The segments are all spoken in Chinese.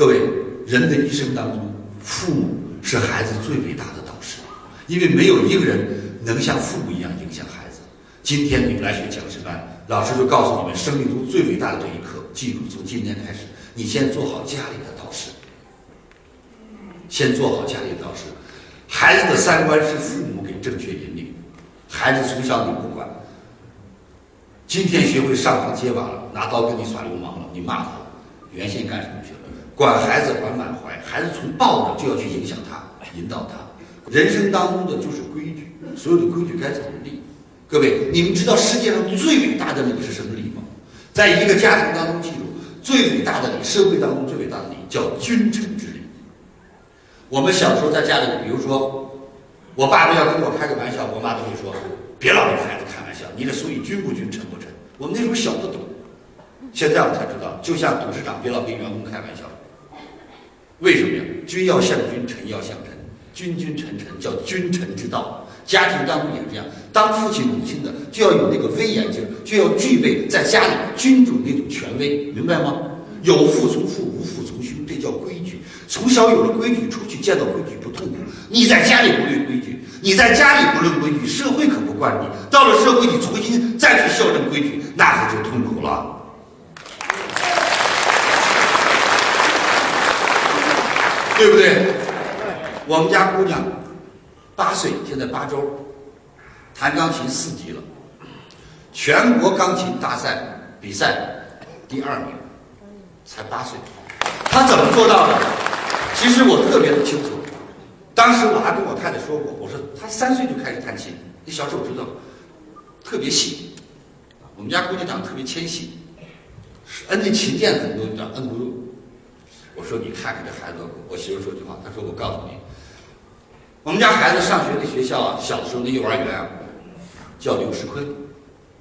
各位，人的一生当中，父母是孩子最伟大的导师，因为没有一个人能像父母一样影响孩子。今天你们来学讲师班，老师就告诉你们生命中最伟大的这一课，记住，从今天开始，你先做好家里的导师，先做好家里的导师。孩子的三观是父母给正确引领，孩子从小你不管，今天学会上房揭瓦了，拿刀跟你耍流氓了，你骂他，原先干什么去了？管孩子管满怀，孩子从抱着就要去影响他，引导他。人生当中的就是规矩，所有的规矩该怎么立？各位，你们知道世界上最伟大的礼是什么礼吗？在一个家庭当中，记住最伟大的礼，社会当中最伟大的礼叫君臣之礼。我们小时候在家里，比如说，我爸爸要跟我开个玩笑，我妈都会说：“别老跟孩子开玩笑，你这所以君不君，臣不臣。”我们那时候小不懂，现在我才知道，就像董事长别老跟员工开玩笑，为什么呀？君要向君，臣要向臣，君君臣臣叫君臣之道。家庭当中也是这样，当父亲母亲的就要有那个威严劲，就要具备在家里君主那种权威，明白吗？有父从父，无父从兄，这叫规矩。从小有了规矩，出去见到规矩不痛苦。你在家里不论规矩，你在家里不论规矩，社会可不惯你。到了社会，你重新再去校正规矩，那可就痛苦了。对不对？我们家姑娘八岁，现在八周，弹钢琴四级了，全国钢琴大赛比赛第二名，才八岁，她怎么做到的？其实我特别的清楚，当时我还跟我太太说过，我说她三岁就开始弹琴，那小手指头特别细，我们家姑娘长得特别纤细，摁那琴键很多，你知道摁不住。说你看看这孩子，我媳妇说句话，她说我告诉你，我们家孩子上学的学校啊，小的时候那幼儿园啊，叫刘世坤，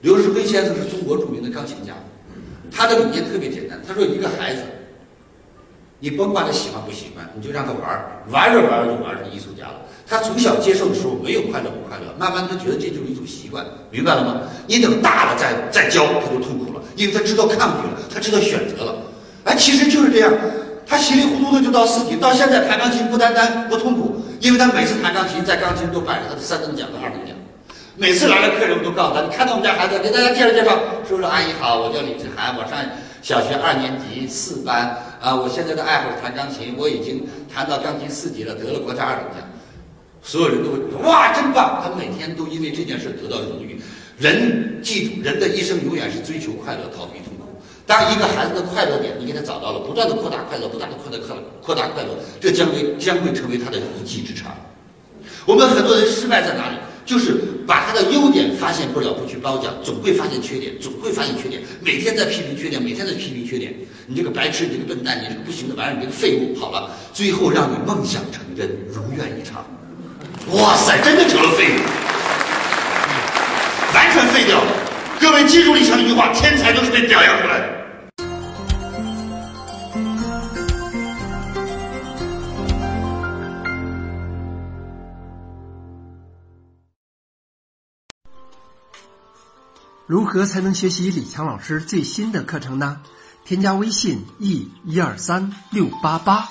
刘世坤先生是中国著名的钢琴家，他的理念特别简单，他说一个孩子。你甭管他喜欢不喜欢，你就让他玩儿，玩着玩着就玩成艺术家了。他从小接受的时候没有快乐不快乐，慢慢他觉得这就是一种习惯，明白了吗？你等大了再再教他就痛苦了，因为他知道抗拒了，他知道选择了。哎，其实就是这样，他稀里糊涂的就到四级，到现在弹钢琴不单单不痛苦，因为他每次弹钢琴在钢琴都摆着他的三等奖和二等奖。每次来了客人，我都告诉他，你看到我们家孩子，给大家介绍介绍，叔叔阿姨好，我叫李志涵，我上小学二年级四班。啊，我现在的爱好是弹钢琴，我已经弹到钢琴四级了，得了国家二等奖。所有人都会哇，真棒！他每天都因为这件事得到荣誉。人记住，人的一生永远是追求快乐，逃避痛苦。当一个孩子的快乐点你给他找到了，不断的扩大快乐，不断的扩大快乐，扩大快乐，这将会将会成为他的一技之长。我们很多人失败在哪里？就是把他的优点发现不了，不去褒奖，总会发现缺点，总会发现缺点，每天在批评缺点，每天在批评缺点。你这个白痴，你这个笨蛋，你这个不行的玩意儿，你这个废物，好了，最后让你梦想成真，如愿以偿。哇塞，真的成了废物，完全废掉了。各位记住李强一句话：天才都是被表扬出来的。如何才能学习李强老师最新的课程呢？添加微信 e 一二三六八八，